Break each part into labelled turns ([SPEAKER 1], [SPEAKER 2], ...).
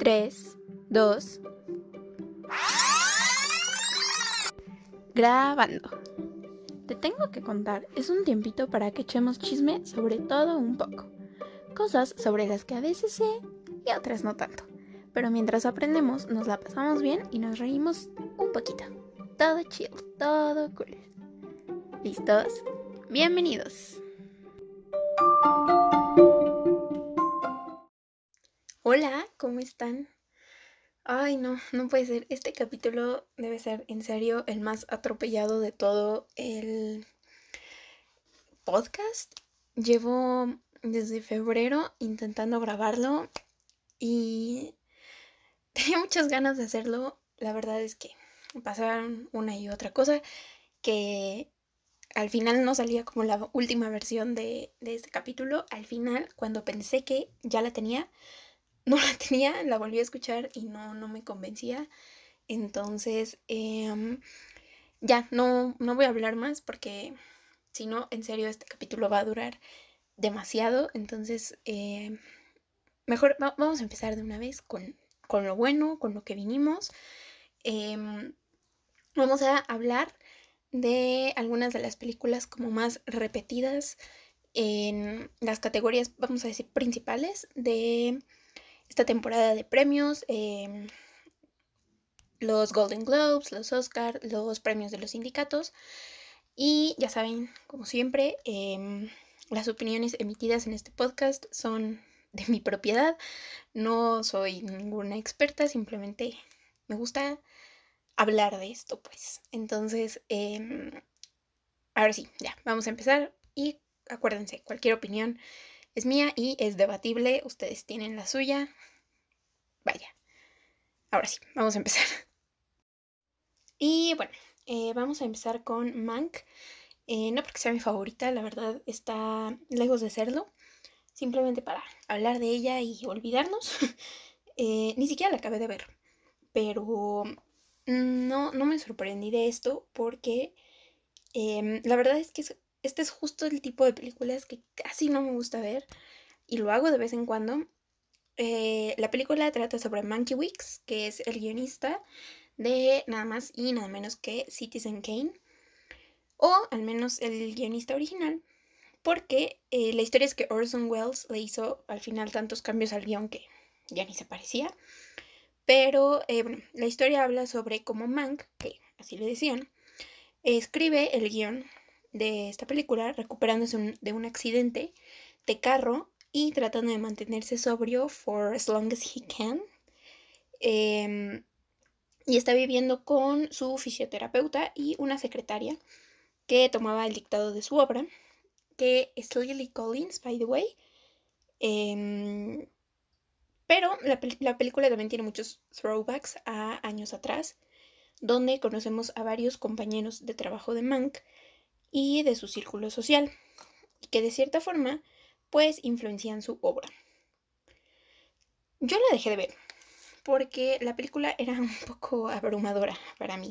[SPEAKER 1] 3, 2. Grabando. Te tengo que contar, es un tiempito para que echemos chisme sobre todo un poco. Cosas sobre las que a veces sé y otras no tanto. Pero mientras aprendemos, nos la pasamos bien y nos reímos un poquito. Todo chill, todo cool. ¿Listos? Bienvenidos. Hola, ¿cómo están? Ay, no, no puede ser. Este capítulo debe ser en serio el más atropellado de todo el podcast. Llevo desde febrero intentando grabarlo y tenía muchas ganas de hacerlo. La verdad es que pasaron una y otra cosa que al final no salía como la última versión de, de este capítulo. Al final, cuando pensé que ya la tenía, no la tenía, la volví a escuchar y no, no me convencía. Entonces, em, ya, no, no voy a hablar más porque si no, en serio, este capítulo va a durar demasiado. Entonces, em, mejor vamos a empezar de una vez con, con, lo bueno, con lo que vinimos. Em, vamos a hablar de algunas de las películas como más repetidas en las categorías, vamos a decir, principales de esta temporada de premios, em, los Golden Globes, los Oscar, los premios de los sindicatos. Y ya saben, como siempre, em, las opiniones emitidas en este podcast son de mi propiedad. No soy ninguna experta, simplemente me gusta hablar de esto, pues. Entonces, eh, ahora sí, ya, vamos a empezar. Y acuérdense, cualquier opinión es mía y es debatible. Ustedes tienen la suya. Vaya. Ahora sí, vamos a empezar. Y bueno, eh, vamos a empezar con Mank. Eh, no porque sea mi favorita, la verdad está lejos de serlo. Simplemente para hablar de ella y olvidarnos. Eh, ni siquiera la acabé de ver. Pero no, no me sorprendí de esto porque em, la verdad es que este es justo el tipo de películas que casi no me gusta ver y lo hago de vez en cuando. Eh, la película trata sobre Monkey Weeks, que es el guionista de nada más y nada menos que Citizen Kane, o al menos el guionista original, porque eh, la historia es que Orson Welles le hizo al final tantos cambios al guion que ya ni se parecía. Pero eh, bueno, la historia habla sobre cómo Mank, que así le decían, escribe el guion de esta película recuperándose de un accidente de carro y tratando de mantenerse sobrio for as long as he can. Em, y está viviendo con su fisioterapeuta y una secretaria que tomaba el dictado de su obra, que es Lily Collins, by the way. Em, pero la, la, película también tiene muchos throwbacks a años atrás, donde conocemos a varios compañeros de trabajo de Mank y de su círculo social, y que de cierta forma pues influencian su obra. Yo la dejé de ver porque la película era un poco abrumadora para mí.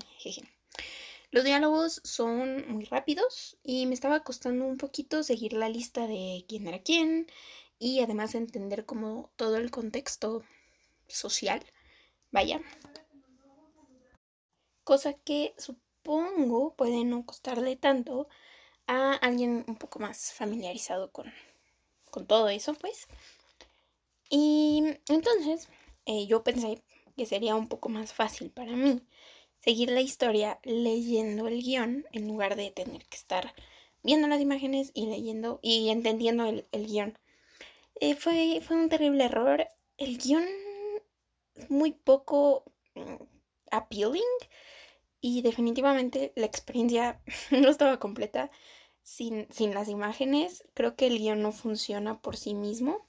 [SPEAKER 1] Los diálogos son muy rápidos y me estaba costando un poquito seguir la lista de quién era quién y además entender como todo el contexto social. Vaya. Cosa que supongo puede no costarle tanto a alguien un poco más familiarizado con, con todo eso, pues. Y entonces eh, yo pensé que sería un poco más fácil para mí seguir la historia leyendo el guion en lugar de tener que estar viendo las imágenes y leyendo y entendiendo el, guion. Eh, fue, fue un terrible error. El guion muy poco mm, appealing y definitivamente la experiencia no estaba completa sin, las imágenes, creo que el guion no funciona por sí mismo.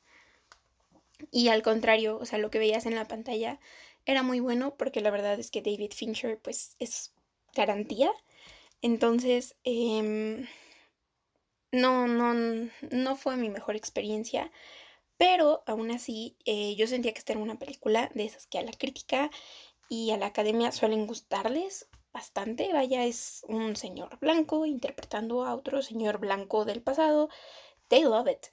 [SPEAKER 1] Y al contrario, o sea, lo que veías en la pantalla era muy bueno porque la verdad es que David Fincher pues es garantía. Entonces, em, no, no, no fue mi mejor experiencia. Pero aún así, eh, yo sentía que esta era una película de esas que a la crítica y a la academia suelen gustarles bastante. Vaya, es un señor blanco interpretando a otro señor blanco del pasado. They love it.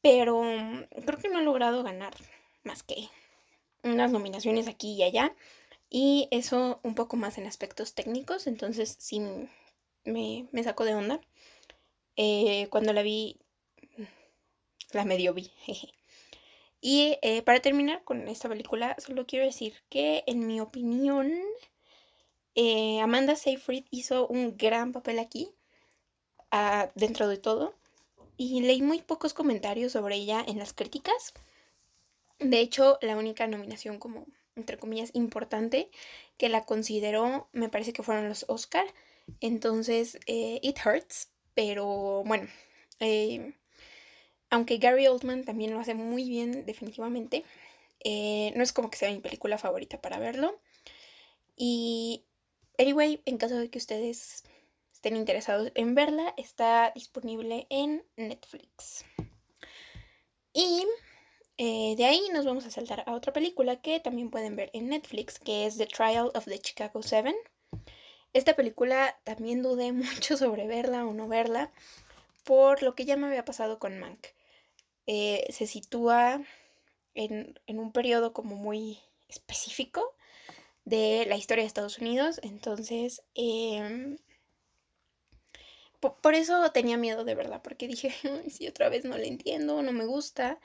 [SPEAKER 1] Pero mm, creo que no ha logrado ganar más que unas nominaciones aquí y allá. Y eso un poco más en aspectos técnicos, entonces sí me, me sacó de onda. Eh, cuando la vi, la medio vi. Y eh, para terminar con esta película, solo quiero decir que en mi opinión, eh, Amanda Seyfried hizo un gran papel aquí, ah, dentro de todo. Y leí muy pocos comentarios sobre ella en las críticas. De hecho, la única nominación como, entre comillas, importante que la consideró, me parece que fueron los Oscar. Entonces, eh, it hurts, pero bueno, eh, aunque Gary Oldman también lo hace muy bien, definitivamente, no es como que sea mi película favorita para verlo. Y, anyway, en caso de que ustedes estén interesados en verla, está disponible en Netflix. Y eh, de ahí nos vamos a saltar a otra película que también pueden ver en Netflix, que es The Trial of the Chicago Seven. Esta película también dudé mucho sobre verla o no verla, por lo que ya me había pasado con Mank. Eh, se sitúa en, un periodo como muy específico de la historia de Estados Unidos, entonces em, por, eso tenía miedo de verla, porque dije, si otra vez no la entiendo, no me gusta.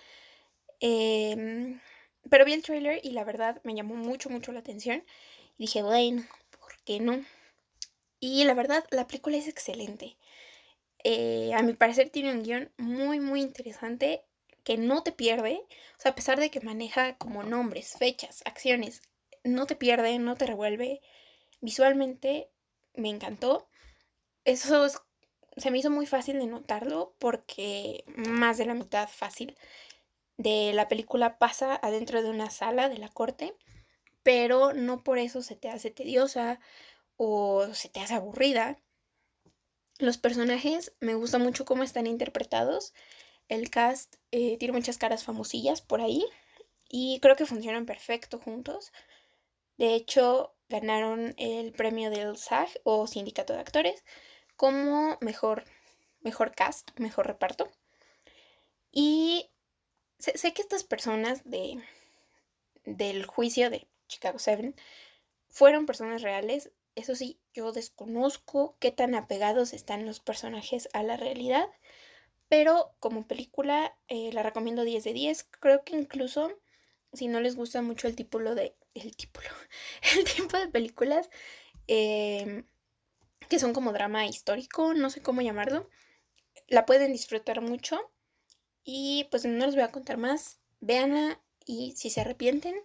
[SPEAKER 1] Em, pero vi el trailer y la verdad me llamó mucho, mucho la atención. Y dije, bueno, ¿por qué no? Y la verdad, la película es excelente. Eh, a mi parecer tiene un guion muy, muy interesante que no te pierde. O sea, a pesar de que maneja como nombres, fechas, acciones, no te pierde, no te revuelve. Visualmente me encantó. Eso se me hizo muy fácil de notarlo porque más de la mitad fácil de la película pasa adentro de una sala de la corte, pero no por eso se te hace tediosa o se te hace aburrida. Los personajes me gusta mucho cómo están interpretados. El cast eh, tiene muchas caras famosillas por ahí y creo que funcionan perfecto juntos. De hecho, ganaron el premio del SAG o Sindicato de Actores como mejor, mejor cast, mejor reparto. Y sé, que estas personas de, del juicio de Chicago 7 fueron personas reales. Eso sí, yo desconozco qué tan apegados están los personajes a la realidad. Pero como película eh, la recomiendo 10 de 10. Creo que incluso si no les gusta mucho el tipo de. El tipo, el tipo de películas em, que son como drama histórico, no sé cómo llamarlo. La pueden disfrutar mucho. Y pues no les voy a contar más. Véanla y si se arrepienten,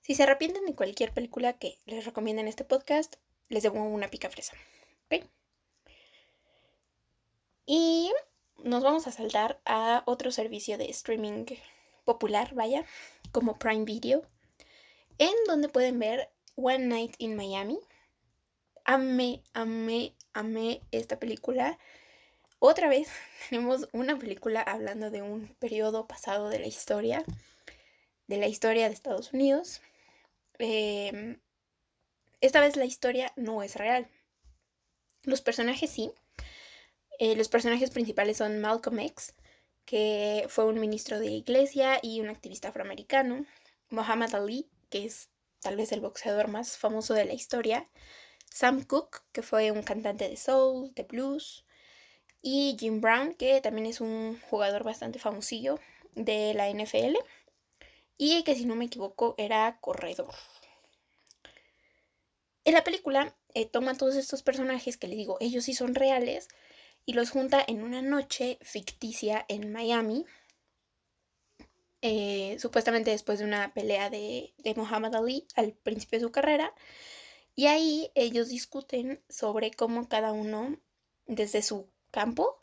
[SPEAKER 1] si se arrepienten de cualquier película que les recomiende en este podcast, les debo una pica fresa. Y nos vamos a saltar a otro servicio de streaming popular, vaya, como Prime Video, en donde pueden ver One Night in Miami. Amé, amé, amé esta película. Otra vez tenemos una película hablando de un periodo pasado de la historia, de la historia de Estados Unidos. Em, esta vez la historia no es real. Los personajes sí. Eh, los personajes principales son Malcolm X, que fue un ministro de iglesia y un activista afroamericano. Muhammad Ali, que es tal vez el boxeador más famoso de la historia. Sam Cooke, que fue un cantante de soul, de blues y Jim Brown, que también es un jugador bastante famosillo de la NFL y que si no me equivoco era corredor. En la película eh, toma todos estos personajes que le digo, ellos sí son reales, y los junta en una noche ficticia en Miami, eh, supuestamente después de una pelea de, de Muhammad Ali al principio de su carrera, y ahí ellos discuten sobre cómo cada uno, desde su campo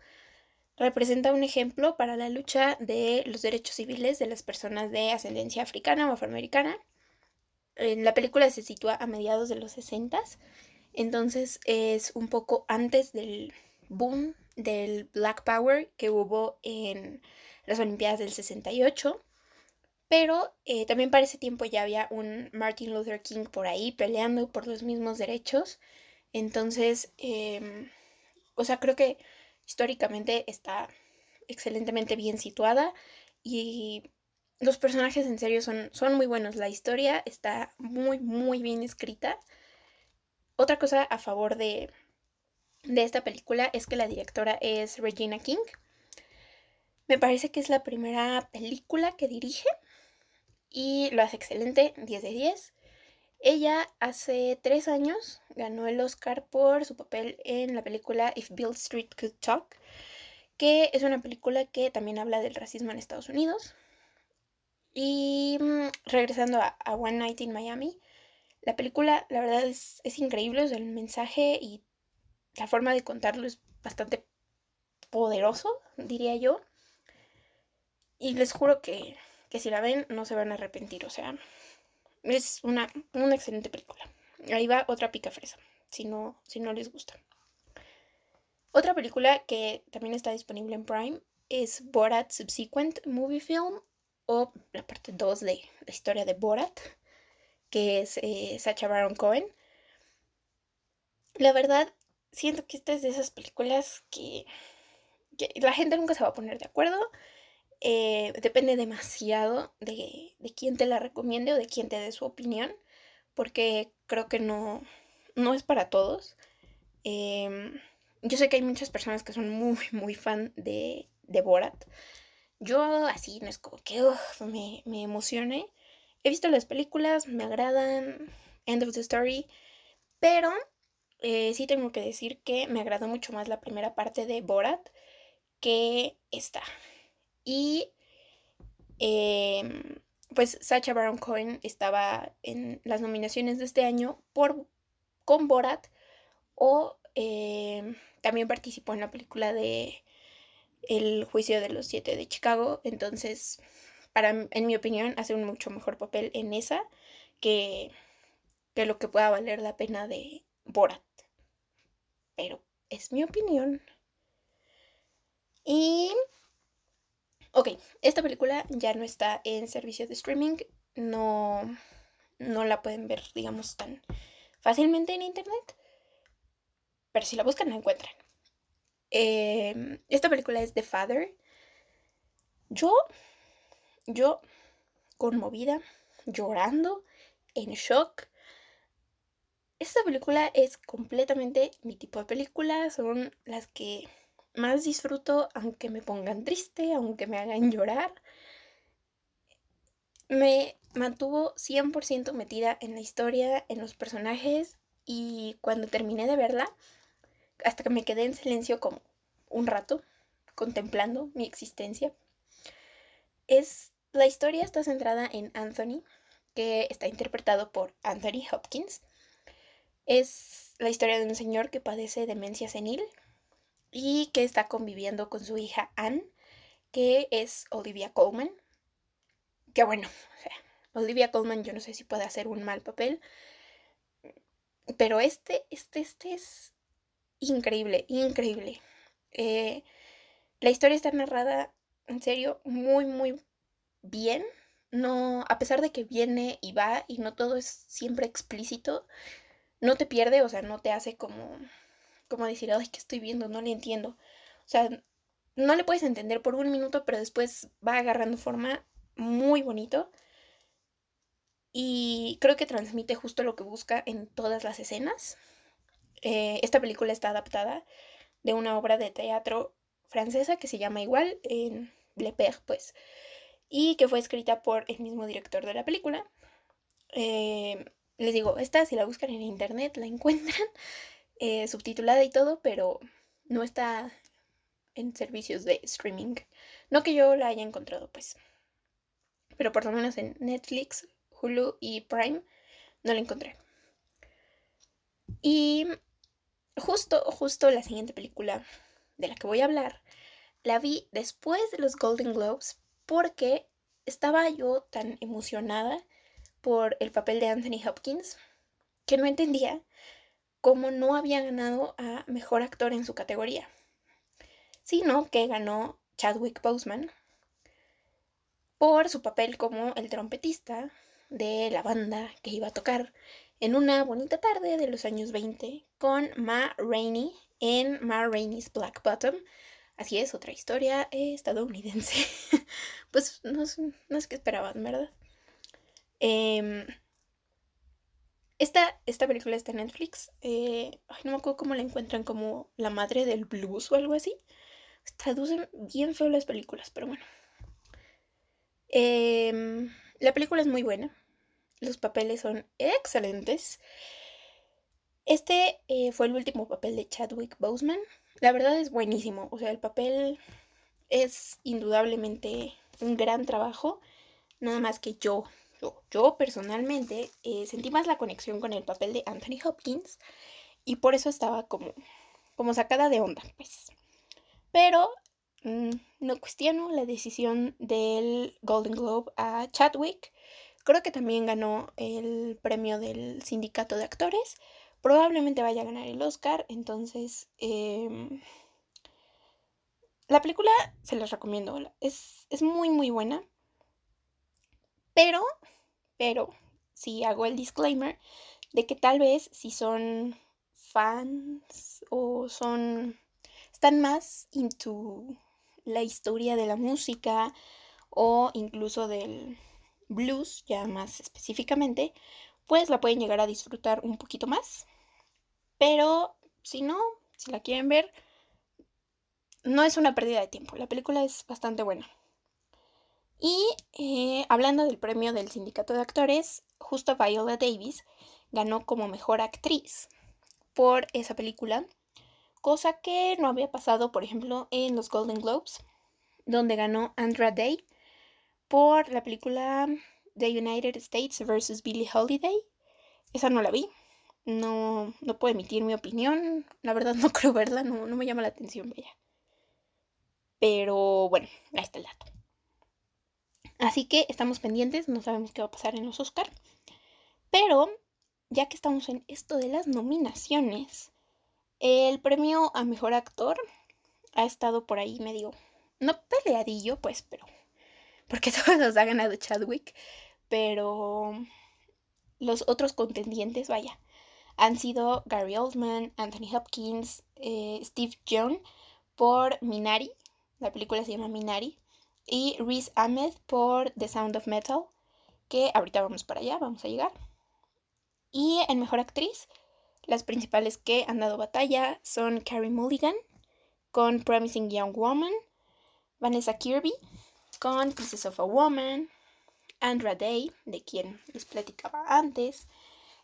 [SPEAKER 1] representa un ejemplo para la lucha de los derechos civiles de las personas de ascendencia africana o afroamericana. En la película se sitúa a mediados de los 60, entonces es un poco antes del boom del Black Power que hubo en las Olimpiadas del 68. Pero eh, también para ese tiempo ya había un Martin Luther King por ahí peleando por los mismos derechos. Entonces, em, o sea, creo que históricamente está excelentemente bien situada y los personajes en serio son, son muy buenos. La historia está muy, muy bien escrita. Otra cosa a favor de, de esta película es que la directora es Regina King. Me parece que es la primera película que dirige y lo hace excelente, 10 de 10. Ella hace tres años ganó el Oscar por su papel en la película If Bill Street Could Talk, que es una película que también habla del racismo en Estados Unidos. Y mm, regresando a, One Night in Miami, la película la verdad es, increíble, el mensaje y la forma de contarlo es bastante poderoso, diría yo. Y les juro que, que si la ven no se van a arrepentir, o sea, es una, una excelente película. Ahí va otra pica fresa, si no, si no les gusta. Otra película que también está disponible en Prime es Borat Subsequent Movie Film o la parte 2 de la historia de Borat, que es eh, Sacha Baron Cohen. La verdad, siento que esta es de esas películas que, la gente nunca se va a poner de acuerdo. Eh, depende demasiado de, de, quién te la recomiende o de quién te dé su opinión, porque creo que no, no es para todos. Em, yo sé que hay muchas personas que son muy, muy fan de, de Borat. Yo así no es como que me, me emocione. He visto las películas, me agradan, End of the Story, pero eh, sí tengo que decir que me agradó mucho más la primera parte de Borat que esta. Y em, pues Sacha Baron Cohen estaba en las nominaciones de este año por con Borat o em, también participó en la película de el juicio de los siete de Chicago. Entonces, para, en mi opinión, hace un mucho mejor papel en esa que, que lo que pueda valer la pena de Borat. Pero es mi opinión. Y... Ok, esta película ya no está en servicio de streaming. No, no la pueden ver, digamos, tan fácilmente en internet. Pero si la buscan, la encuentran. Em, esta película es The Father. Yo, yo, conmovida, llorando, en shock. Esta película es completamente mi tipo de película. Son las que más disfruto, aunque me pongan triste, aunque me hagan llorar. Me mantuvo 100% metida en la historia, en los personajes y cuando terminé de verla, hasta que me quedé en silencio como un rato, contemplando mi existencia. Es, la historia está centrada en Anthony, que está interpretado por Anthony Hopkins. Es la historia de un señor que padece demencia senil y que está conviviendo con su hija Anne, que es Olivia Colman. Que bueno, Olivia Colman yo no sé si puede hacer un mal papel, pero este, este, este es increíble, increíble. Eh, la historia está narrada, en serio, muy, muy bien. No, a pesar de que viene y va y no todo es siempre explícito, no te pierde, o sea, no te hace como, como decir, ay, ¿qué estoy viendo? No le entiendo. O sea, no le puedes entender por un minuto, pero después va agarrando forma muy bonito. Y creo que transmite justo lo que busca en todas las escenas. Eh, esta película está adaptada de una obra de teatro francesa que se llama igual, en Le Père, pues, y que fue escrita por el mismo director de la película. Eh, les digo, esta si la buscan en internet la encuentran eh, subtitulada y todo, pero no está en servicios de streaming. No que yo la haya encontrado, pues. Pero por lo menos en Netflix, Hulu y Prime no la encontré. Y justo, justo la siguiente película de la que voy a hablar, la vi después de los Golden Globes porque estaba yo tan emocionada por el papel de Anthony Hopkins que no entendía cómo no había ganado a mejor actor en su categoría, sino que ganó Chadwick Boseman por su papel como el trompetista de la banda que iba a tocar en una bonita tarde de los años 20 con Ma Rainey en Ma Rainey's Black Bottom. Así es, otra historia estadounidense. pues no, es que esperaban, ¿verdad? Em, esta, esta, película está en Netflix. Eh, no me acuerdo cómo la encuentran, como la madre del blues o algo así. Traducen bien feo las películas, pero bueno. Em, la película es muy buena. Los papeles son excelentes. Este eh, fue el último papel de Chadwick Boseman. La verdad es buenísimo. O sea, el papel es indudablemente un gran trabajo. Nada más que yo, yo, personalmente eh, sentí más la conexión con el papel de Anthony Hopkins. Y por eso estaba como, como sacada de onda, pues. Pero mm, no cuestiono la decisión del Golden Globe a Chadwick. Creo que también ganó el premio del sindicato de actores probablemente vaya a ganar el Oscar. Entonces, em, la película se las recomiendo. Es, es muy, muy buena. Pero, pero, si hago el disclaimer de que tal vez si son fans o son están más into la historia de la música o incluso del blues, ya más específicamente, pues la pueden llegar a disfrutar un poquito más. Pero si no, si la quieren ver, no es una pérdida de tiempo. La película es bastante buena. Y eh, hablando del premio del sindicato de actores, justo Viola Davis ganó como mejor actriz por esa película, cosa que no había pasado, por ejemplo, en los Golden Globes, donde ganó Andra Day por la película The United States vs. Billie Holiday. Esa no la vi, no, no puedo emitir mi opinión. La verdad no creo verla, no, no me llama la atención, vaya. Pero bueno, ahí está el dato. Así que estamos pendientes, no sabemos qué va a pasar en los Oscar. Pero, ya que estamos en esto de las nominaciones, el premio a mejor actor ha estado por ahí medio, no peleadillo, pues, pero, porque todos los ha ganado Chadwick, pero los otros contendientes, vaya, han sido Gary Oldman, Anthony Hopkins, eh, Steve Young por Minari, la película se llama Minari, y Reese Ahmed por The Sound of Metal, que ahorita vamos para allá, vamos a llegar. Y en Mejor Actriz, las principales que han dado batalla son Carrie Mulligan con Promising Young Woman, Vanessa Kirby con Pieces of a Woman, Andra Day, de quien les platicaba antes,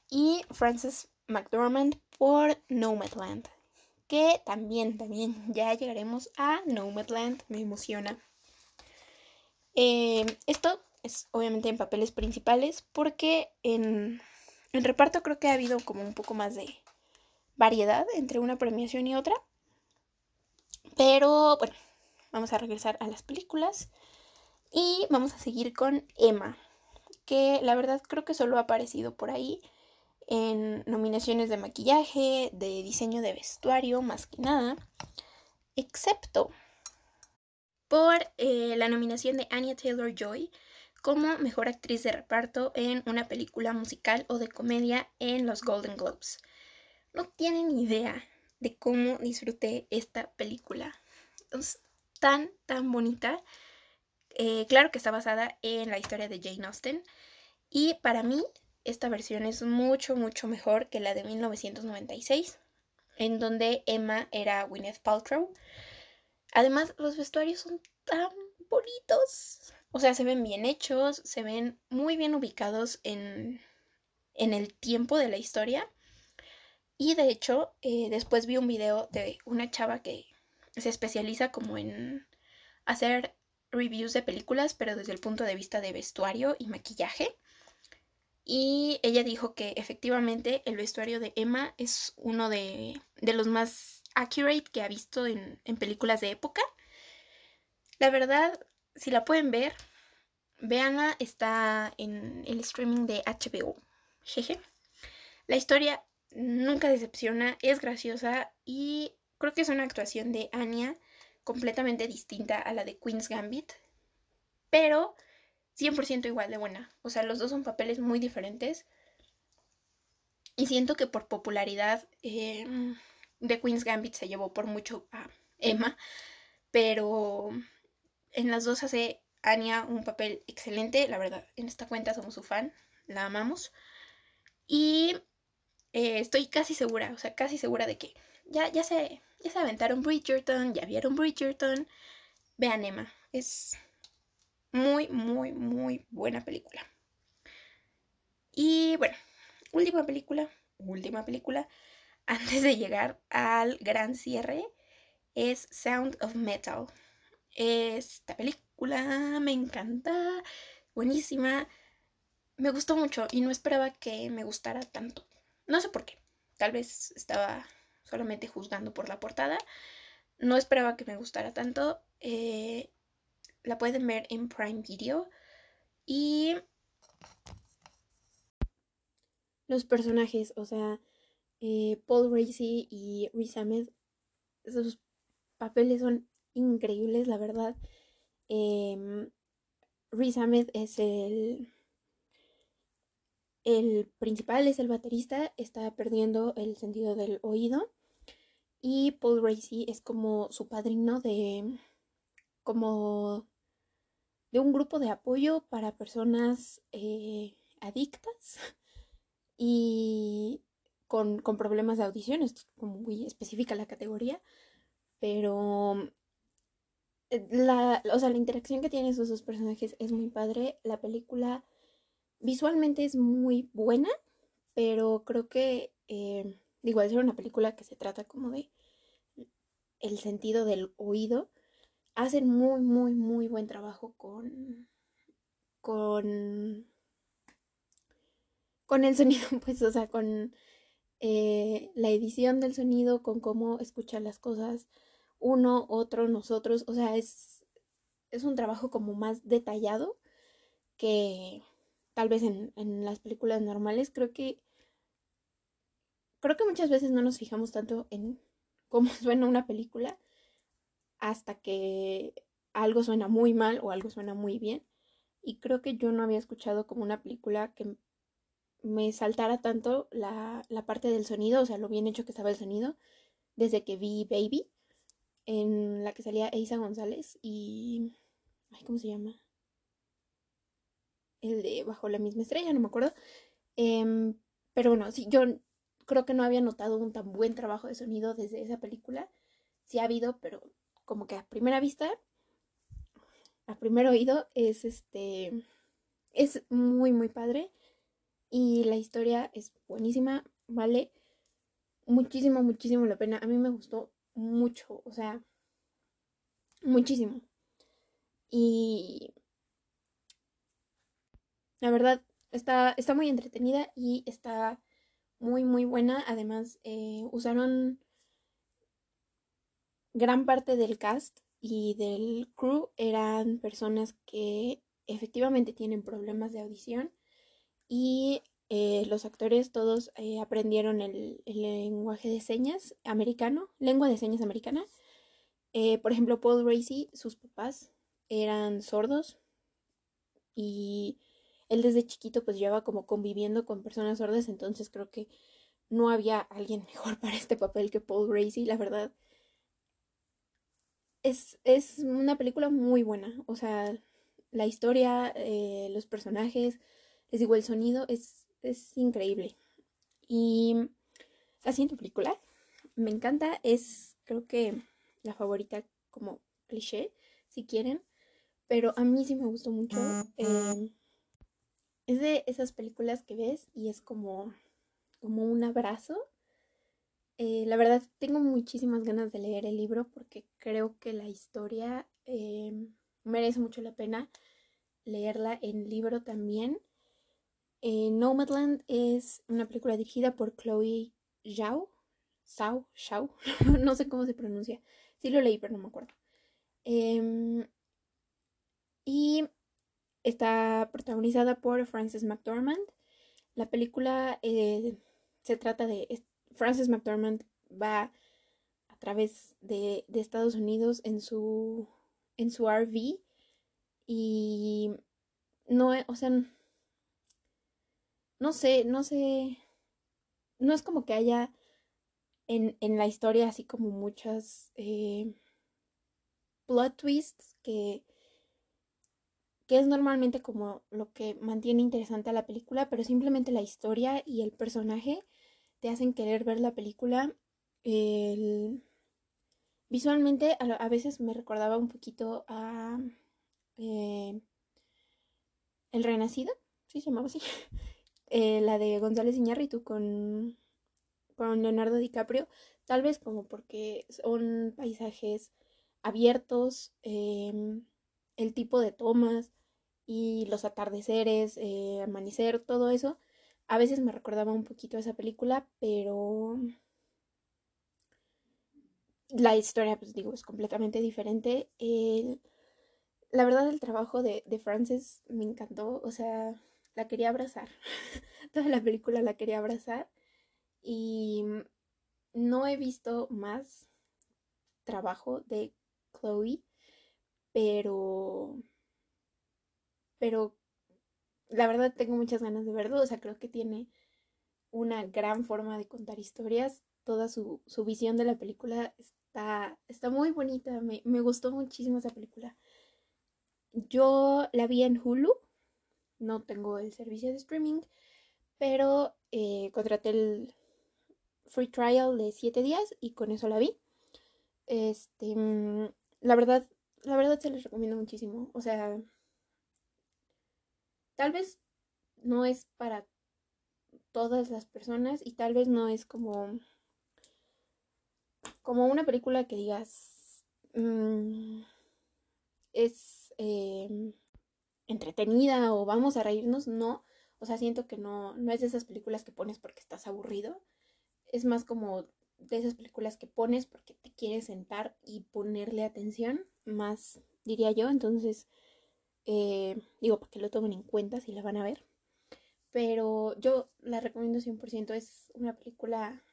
[SPEAKER 1] y Frances McDormand por Nomadland. Que también, también ya llegaremos a Nomadland. Me emociona. Eh, esto es obviamente en papeles principales porque en, en reparto creo que ha habido como un poco más de variedad entre una premiación y otra. Pero bueno, vamos a regresar a las películas y vamos a seguir con Emma, que la verdad creo que solo ha aparecido por ahí en nominaciones de maquillaje, de diseño de vestuario, más que nada, excepto por eh, la nominación de Anya Taylor Joy como mejor actriz de reparto en una película musical o de comedia en los Golden Globes. No tienen idea de cómo disfruté esta película. Es tan, tan bonita. Eh, claro que está basada en la historia de Jane Austen. Y para mí esta versión es mucho, mucho mejor que la de 1996, en donde Emma era Gwyneth Paltrow. Además, los vestuarios son tan bonitos. O sea, se ven bien hechos, se ven muy bien ubicados en, en el tiempo de la historia. Y de hecho, eh, después vi un video de una chava que se especializa como en hacer reviews de películas, pero desde el punto de vista de vestuario y maquillaje. Y ella dijo que efectivamente el vestuario de Emma es uno de, los más accurate que ha visto en, películas de época. La verdad, si la pueden ver, véanla, está en el streaming de HBO. Jeje. La historia nunca decepciona, es graciosa y creo que es una actuación de Anya completamente distinta a la de Queen's Gambit. Pero 100% igual de buena. O sea, los dos son papeles muy diferentes. Y siento que por popularidad eh, The Queen's Gambit se llevó por mucho a Emma. Pero en las dos hace Anya un papel excelente, la verdad, en esta cuenta somos su fan, la amamos. Y eh, estoy casi segura, o sea, casi segura de que ya, ya, se, ya se aventaron Bridgerton, ya vieron Bridgerton. Vean Emma, es muy, muy, muy buena película. Y bueno, última película, última película, antes de llegar al gran cierre, es Sound of Metal. Esta película me encanta, buenísima, me gustó mucho y no esperaba que me gustara tanto. No sé por qué, tal vez estaba solamente juzgando por la portada. No esperaba que me gustara tanto. Eh, la pueden ver en Prime Video. Y los personajes, o sea, eh, Paul Racy y Riz Ahmed, sus papeles son increíbles, la verdad. Eh, Riz Ahmed es el, el principal, es el baterista, está perdiendo el sentido del oído. Y Paul Racy es como su padrino de, como de un grupo de apoyo para personas eh, adictas y con, problemas de audición, es como muy específica la categoría, pero eh, la, o sea, la interacción que tienen esos personajes es muy padre. La película visualmente es muy buena, pero creo que, eh, digo, ser una película que se trata como de el sentido del oído, hacen muy, muy, muy buen trabajo con, con con el sonido, pues, o sea, con eh, la edición del sonido, con cómo escuchar las cosas uno, otro, nosotros, o sea, es, es un trabajo como más detallado que tal vez en, en las películas normales. Creo que creo que muchas veces no nos fijamos tanto en cómo suena una película hasta que algo suena muy mal o algo suena muy bien. Y creo que yo no había escuchado como una película que me saltara tanto la, parte del sonido, o sea, lo bien hecho que estaba el sonido, desde que vi Baby, en la que salía Eisa González y... Ay, ¿cómo se llama? El de Bajo la misma estrella, no me acuerdo. Em, pero bueno, sí, yo creo que no había notado un tan buen trabajo de sonido desde esa película. Sí ha habido, pero como que a primera vista, a primer oído, es este... Es muy, muy padre. Y la historia es buenísima, vale muchísimo, muchísimo la pena. A mí me gustó mucho, o sea, muchísimo. Y la verdad, está, está muy entretenida y está muy, muy buena. Además, eh, usaron gran parte del cast y del crew eran personas que efectivamente tienen problemas de audición y eh, los actores todos eh, aprendieron el, lenguaje de señas americano, lengua de señas americana. Eh, por ejemplo, Paul Racy, sus papás eran sordos y él desde chiquito pues lleva como conviviendo con personas sordas, entonces creo que no había alguien mejor para este papel que Paul Racy, la verdad. Es, es una película muy buena, o sea, la historia, los personajes, les digo, el sonido es, es increíble. Y la siguiente película me encanta, es creo que la favorita como cliché, si quieren, pero a mí sí me gustó mucho. Em, es de esas películas que ves y es como, como un abrazo. Eh, la verdad tengo muchísimas ganas de leer el libro porque creo que la historia em, merece mucho la pena leerla en libro también. Eh, Nomadland es una película dirigida por Chloe Zhao. Zhao, Zhao, no sé cómo se pronuncia. Sí lo leí, pero no me acuerdo. Em, y está protagonizada por Frances McDormand. La película eh, se trata de Frances McDormand va a través de, Estados Unidos en su en su RV y no, o sea, no sé, no sé, no es como que haya en, la historia así como muchas eh, plot twists que, que es normalmente como lo que mantiene interesante a la película, pero simplemente la historia y el personaje te hacen querer ver la película. Visualmente a, veces me recordaba un poquito a eh, El Renacido, sí se llamaba así, eh, la de González Iñárritu con, con Leonardo DiCaprio, tal vez como porque son paisajes abiertos, em, el tipo de tomas y los atardeceres, eh, amanecer, todo eso, a veces me recordaba un poquito esa película, pero la historia, pues digo, es completamente diferente. la verdad, el trabajo de, de Frances me encantó, o sea, la quería abrazar. Toda la película la quería abrazar. Y no he visto más trabajo de Chloe, pero pero la verdad tengo muchas ganas de verlo, o sea, creo que tiene una gran forma de contar historias, toda su, visión de la película está, está muy bonita, me, gustó muchísimo esa película. Yo la vi en Hulu, no tengo el servicio de streaming, pero eh, contraté el free trial de 7 días y con eso la vi. Este, mm, la verdad, la verdad se les recomiendo muchísimo. O sea, tal vez no es para todas las personas y tal vez no es como como una película que digas mm, es em, entretenida o vamos a reírnos, no. O sea, siento que no, no es de esas películas que pones porque estás aburrido. Es más como de esas películas que pones porque te quieres sentar y ponerle atención, más diría yo. Entonces, eh, digo, para que lo tomen en cuenta si la van a ver. Pero yo la recomiendo 100%. Es una película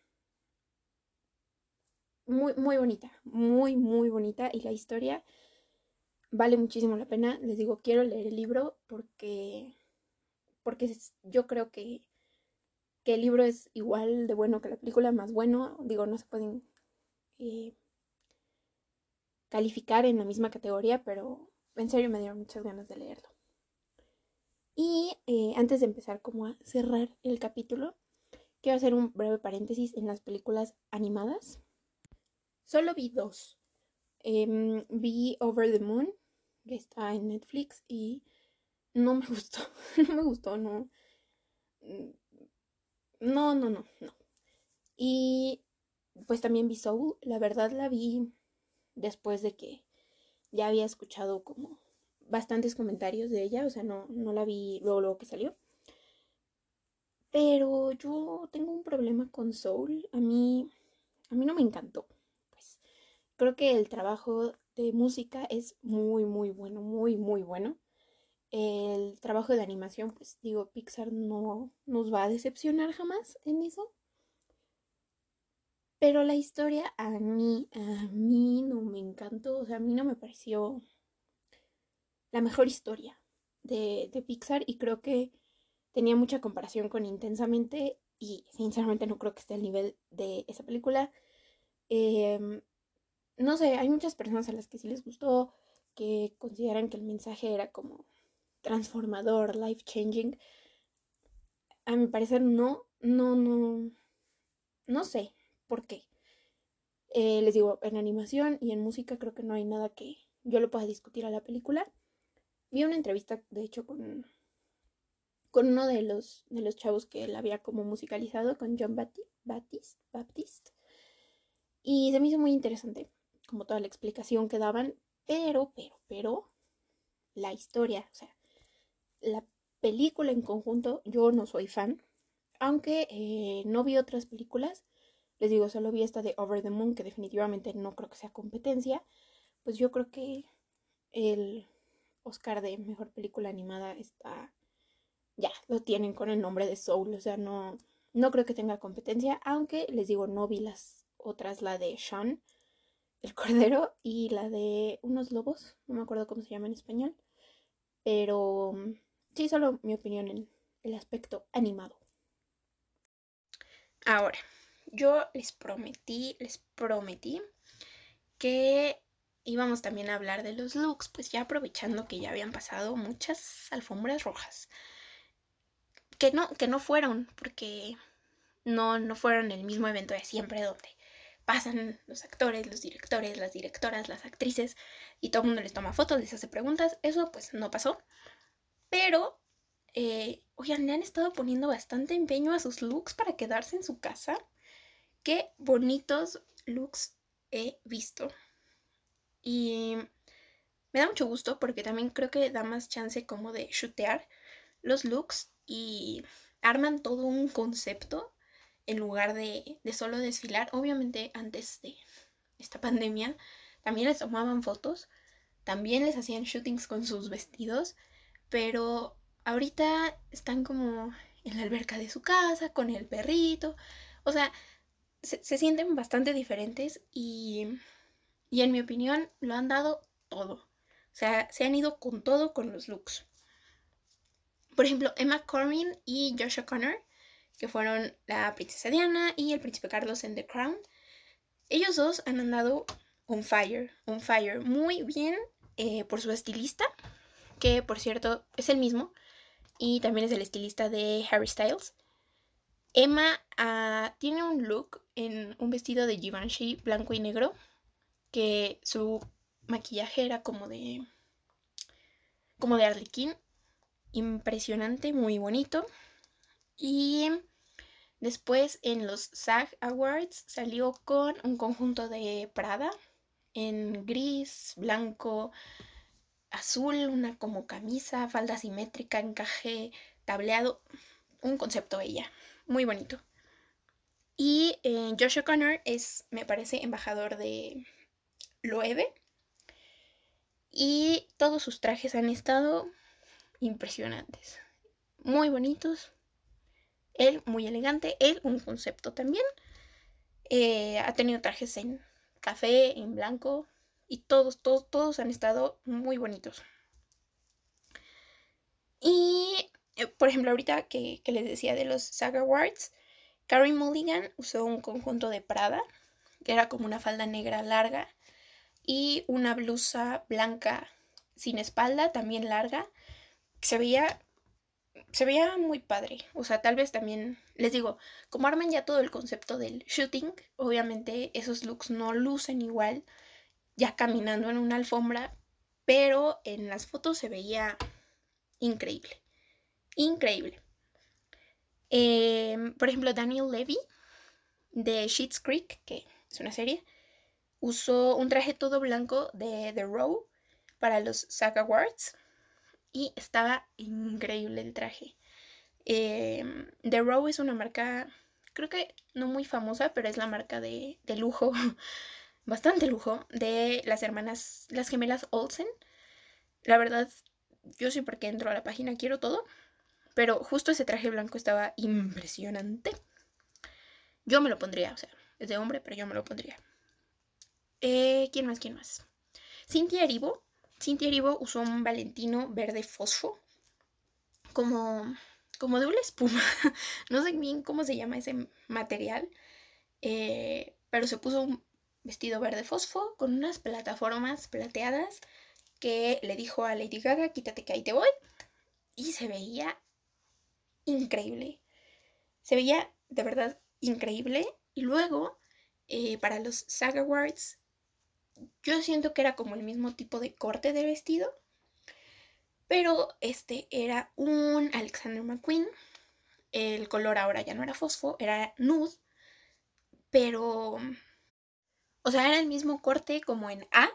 [SPEAKER 1] muy, muy bonita. Muy, muy bonita. Y la historia vale muchísimo la pena. Les digo, quiero leer el libro porque, porque yo creo que, que el libro es igual de bueno que la película, más bueno. Digo, no se pueden eh, calificar en la misma categoría, pero en serio me dieron muchas ganas de leerlo. Y eh, antes de empezar como a cerrar el capítulo, quiero hacer un breve paréntesis en las películas animadas. Solo vi dos. Em, vi Over the Moon, que está en Netflix, y no me gustó. no me gustó, no. No, no, no, no. Y pues también vi Soul. La verdad la vi después de que ya había escuchado como bastantes comentarios de ella, o sea, no, no la vi luego, luego que salió. Pero yo tengo un problema con Soul. A mí, a mí no me encantó. Creo que el trabajo de música es muy, muy bueno, muy, muy bueno. El trabajo de animación, pues digo, Pixar no nos va a decepcionar jamás en eso. Pero la historia a mí, a mí no me encantó, o sea, a mí no me pareció la mejor historia de, Pixar y creo que tenía mucha comparación con Intensamente y sinceramente no creo que esté al nivel de esa película. Em, no sé, hay muchas personas a las que sí les gustó, que consideran que el mensaje era como transformador, life changing. A mi parecer no, no, no, no sé, ¿Por qué? Eh, les digo, en animación y en música creo que no hay nada que yo lo pueda discutir a la película. Vi una entrevista, de hecho, con, con uno de los, de los chavos que él había como musicalizado, con John Baptiste, Baptiste. Y se me hizo muy interesante, como toda la explicación que daban, pero, pero, pero, la historia, o sea, la película en conjunto, yo no soy fan, aunque eh, no vi otras películas les digo, solo vi esta de Over the Moon, que definitivamente no creo que sea competencia, pues yo creo que el Oscar de Mejor Película Animada está, ya, lo tienen con el nombre de Soul, o sea, no, no creo que tenga competencia, aunque les digo, no vi las otras, la de Sean, el Cordero, y la de unos lobos, no me acuerdo cómo se llama en español, pero sí, solo mi opinión en el aspecto animado. Ahora, yo les prometí, les prometí que íbamos también a hablar de los looks, pues ya aprovechando que ya habían pasado muchas alfombras rojas. Que no, que no fueron, porque no, no fueron el mismo evento de siempre donde pasan los actores, los directores, las directoras, las actrices y todo el mundo les toma fotos, les hace preguntas. Eso pues no pasó. Pero, eh, oigan, le han estado poniendo bastante empeño a sus looks para quedarse en su casa. Qué bonitos looks he visto. Y me da mucho gusto porque también creo que da más chance como de shootear los looks y arman todo un concepto en lugar de, solo desfilar. Obviamente antes de esta pandemia también les tomaban fotos, también les hacían shootings con sus vestidos, pero ahorita están como en la alberca de su casa, con el perrito, o sea, se, sienten bastante diferentes y, y en mi opinión lo han dado todo. O sea, se han ido con todo con los looks. Por ejemplo, Emma Corrin y Joshua Connor que fueron la princesa Diana y el príncipe Carlos en The Crown. Ellos dos han andado on fire, on fire, muy bien eh, por su estilista, que por cierto es el mismo, y también es el estilista de Harry Styles. Emma ah, tiene un look en un vestido de Givenchy blanco y negro, que su maquillaje era como de como de arlequín, impresionante, muy bonito. Y después en los SAG Awards salió con un conjunto de Prada en gris, blanco, azul, una como camisa, falda simétrica, encaje tableado, un concepto ella, muy bonito. Y eh, Josh O'Connor es, me parece, embajador de Loewe. Y todos sus trajes han estado impresionantes, muy bonitos, él muy elegante, él un concepto también. Eh, ha tenido trajes en café, en blanco y todos, todos, todos han estado muy bonitos. Y, eh, por ejemplo, ahorita que, les decía de los Saga Awards, Carrie Mulligan usó un conjunto de Prada, que era como una falda negra larga, y una blusa blanca sin espalda, también larga, que se veía se veía muy padre. O sea, tal vez también, les digo, como arman ya todo el concepto del shooting, obviamente esos looks no lucen igual ya caminando en una alfombra, pero en las fotos se veía increíble. Increíble. Em, por ejemplo, Daniel Levy de Sheets Creek, que es una serie, usó un traje todo blanco de The Row para los SAG Awards y estaba increíble el traje. Em, The Row es una marca, creo que no muy famosa, pero es la marca de, lujo, bastante lujo, de las hermanas, las gemelas Olsen. La verdad, yo sé por qué entro a la página, quiero todo, pero justo ese traje blanco estaba impresionante. Yo me lo pondría, o sea, es de hombre, pero yo me lo pondría. Eh, ¿Quién más? ¿Quién más? Cynthia Erivo Cintia Erivo usó un Valentino verde fosfo, como, como de una espuma. no sé bien cómo se llama ese material, eh, pero se puso un vestido verde fosfo con unas plataformas plateadas que le dijo a Lady Gaga, quítate que ahí te voy. Y se veía increíble. Se veía de verdad increíble. Y luego, eh, para los SAG Awards, yo siento que era como el mismo tipo de corte de vestido, pero este era un Alexander McQueen. El color ahora ya no era fosfo, era nude, pero, o sea, era el mismo corte como en A,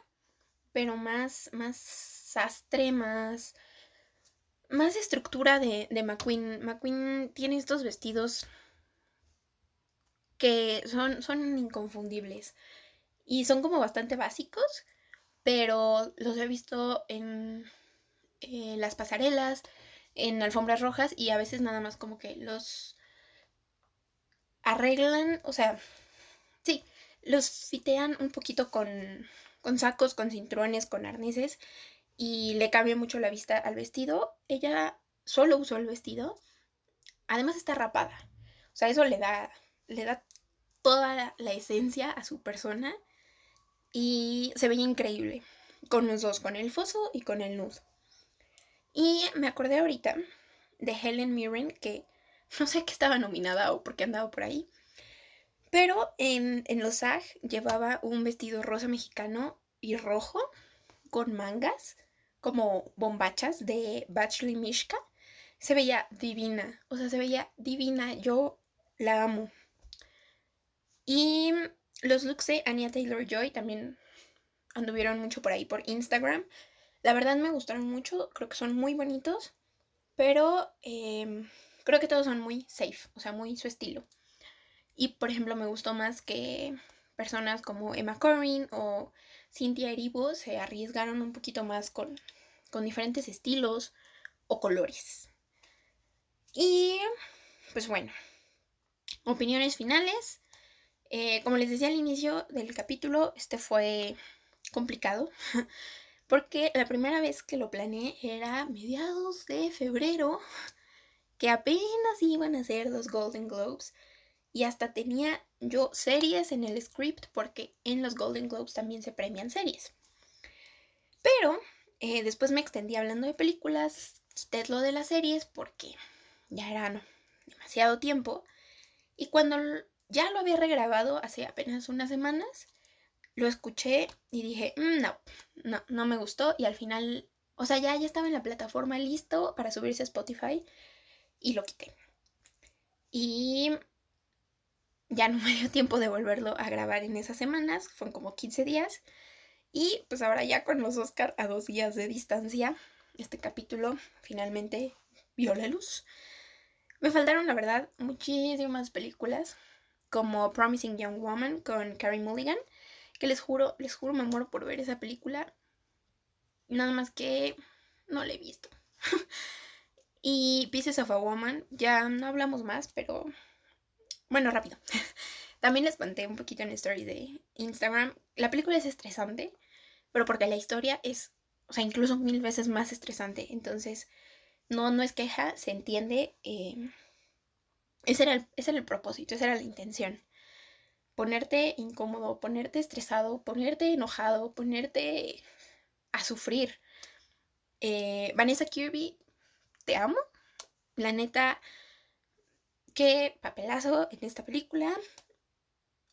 [SPEAKER 1] pero más, más sastre, más, más estructura de, de McQueen. McQueen tiene estos vestidos que son, son inconfundibles. Y son como bastante básicos, pero los he visto en eh, las pasarelas, en alfombras rojas y a veces nada más como que los arreglan, o sea, sí, los fitean un poquito con, con sacos, con cinturones, con arneses y le cambia mucho la vista al vestido. Ella solo usó el vestido, además está rapada, o sea, eso le da, le da toda la esencia a su persona y se veía increíble con los dos, con el foso y con el nude. Y me acordé ahorita de Helen Mirren, que no sé qué estaba nominada o por qué andaba por ahí, pero en, en los SAG llevaba un vestido rosa mexicano y rojo con mangas, como bombachas de Bachelor Mishka. Se veía divina, o sea, se veía divina. Yo la amo. Y los looks de Anya Taylor Joy también anduvieron mucho por ahí por Instagram. La verdad me gustaron mucho, creo que son muy bonitos, pero em, creo que todos son muy safe, o sea, muy su estilo. Y por ejemplo me gustó más que personas como Emma Corrin o Cynthia Erivo se arriesgaron un poquito más con, con diferentes estilos o colores. Y pues bueno, opiniones finales. Eh, como les decía al inicio del capítulo, este fue complicado porque la primera vez que lo planeé era mediados de febrero, que apenas iban a ser los Golden Globes y hasta tenía yo series en el script porque en los Golden Globes también se premian series. Pero eh, después me extendí hablando de películas, quité lo de las series porque ya era demasiado tiempo y cuando ya lo había regrabado hace apenas unas semanas, lo escuché y dije, mm, no, no, no me gustó. Y al final, o sea, ya, ya estaba en la plataforma listo para subirse a Spotify y lo quité. Y ya no me dio tiempo de volverlo a grabar en esas semanas, fueron como 15 días. Y pues ahora ya con los Oscar a dos días de distancia, este capítulo finalmente vio la luz. Me faltaron, la verdad, muchísimas películas, como Promising Young Woman con Carrie Mulligan, que les juro, les juro, me muero por ver esa película. Nada más que no la he visto. y Pieces of a Woman, ya no hablamos más, pero bueno, rápido. También les conté un poquito en story de Instagram. La película es estresante, pero porque la historia es, o sea, incluso mil veces más estresante. Entonces, no, no es queja, se entiende. Eh, ese, era el, ese era el propósito, esa era la intención. Ponerte incómodo, ponerte estresado, ponerte enojado, ponerte a sufrir. Eh, Vanessa Kirby, te amo. La neta, qué papelazo en esta película.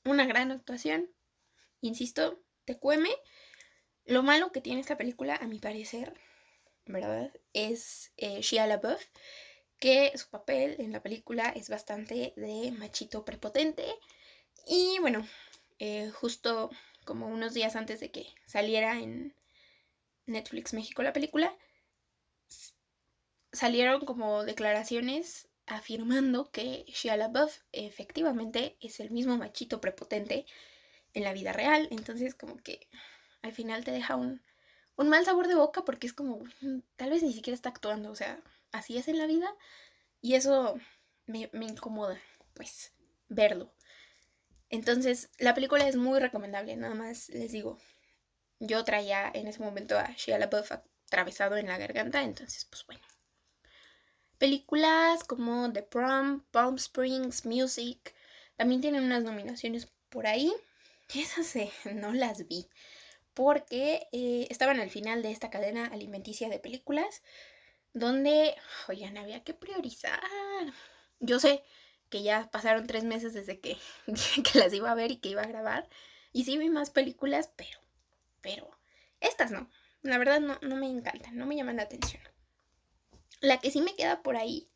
[SPEAKER 1] Una gran actuación. Insisto, te cueme. Lo malo que tiene esta película, a mi parecer, ¿verdad? Es eh, Shia LaBeouf, que su papel en la película es bastante de machito prepotente. Y bueno, eh, justo como unos días antes de que saliera en Netflix México la película, salieron como declaraciones afirmando que Shia LaBeouf efectivamente es el mismo machito prepotente en la vida real. Entonces como que al final te deja un, un mal sabor de boca porque es como, mm, tal vez ni siquiera está actuando, o sea, así es en la vida y eso me, incomoda, pues, verlo. Entonces, la película es muy recomendable, nada más les digo, yo traía en ese momento a Shia LaBeouf atravesado en la garganta, entonces, pues bueno. Películas como The Prom, Palm Springs, Music, también tienen unas nominaciones por ahí. Esas no las vi porque eh, estaban al final de esta cadena alimenticia de películas donde, oigan, había que priorizar. Yo sé que ya pasaron tres meses desde que, que las iba a ver y que iba a grabar. Y sí vi más películas, pero, pero, estas no. La verdad no, no me encantan, no me llaman la atención. La que sí me queda por ahí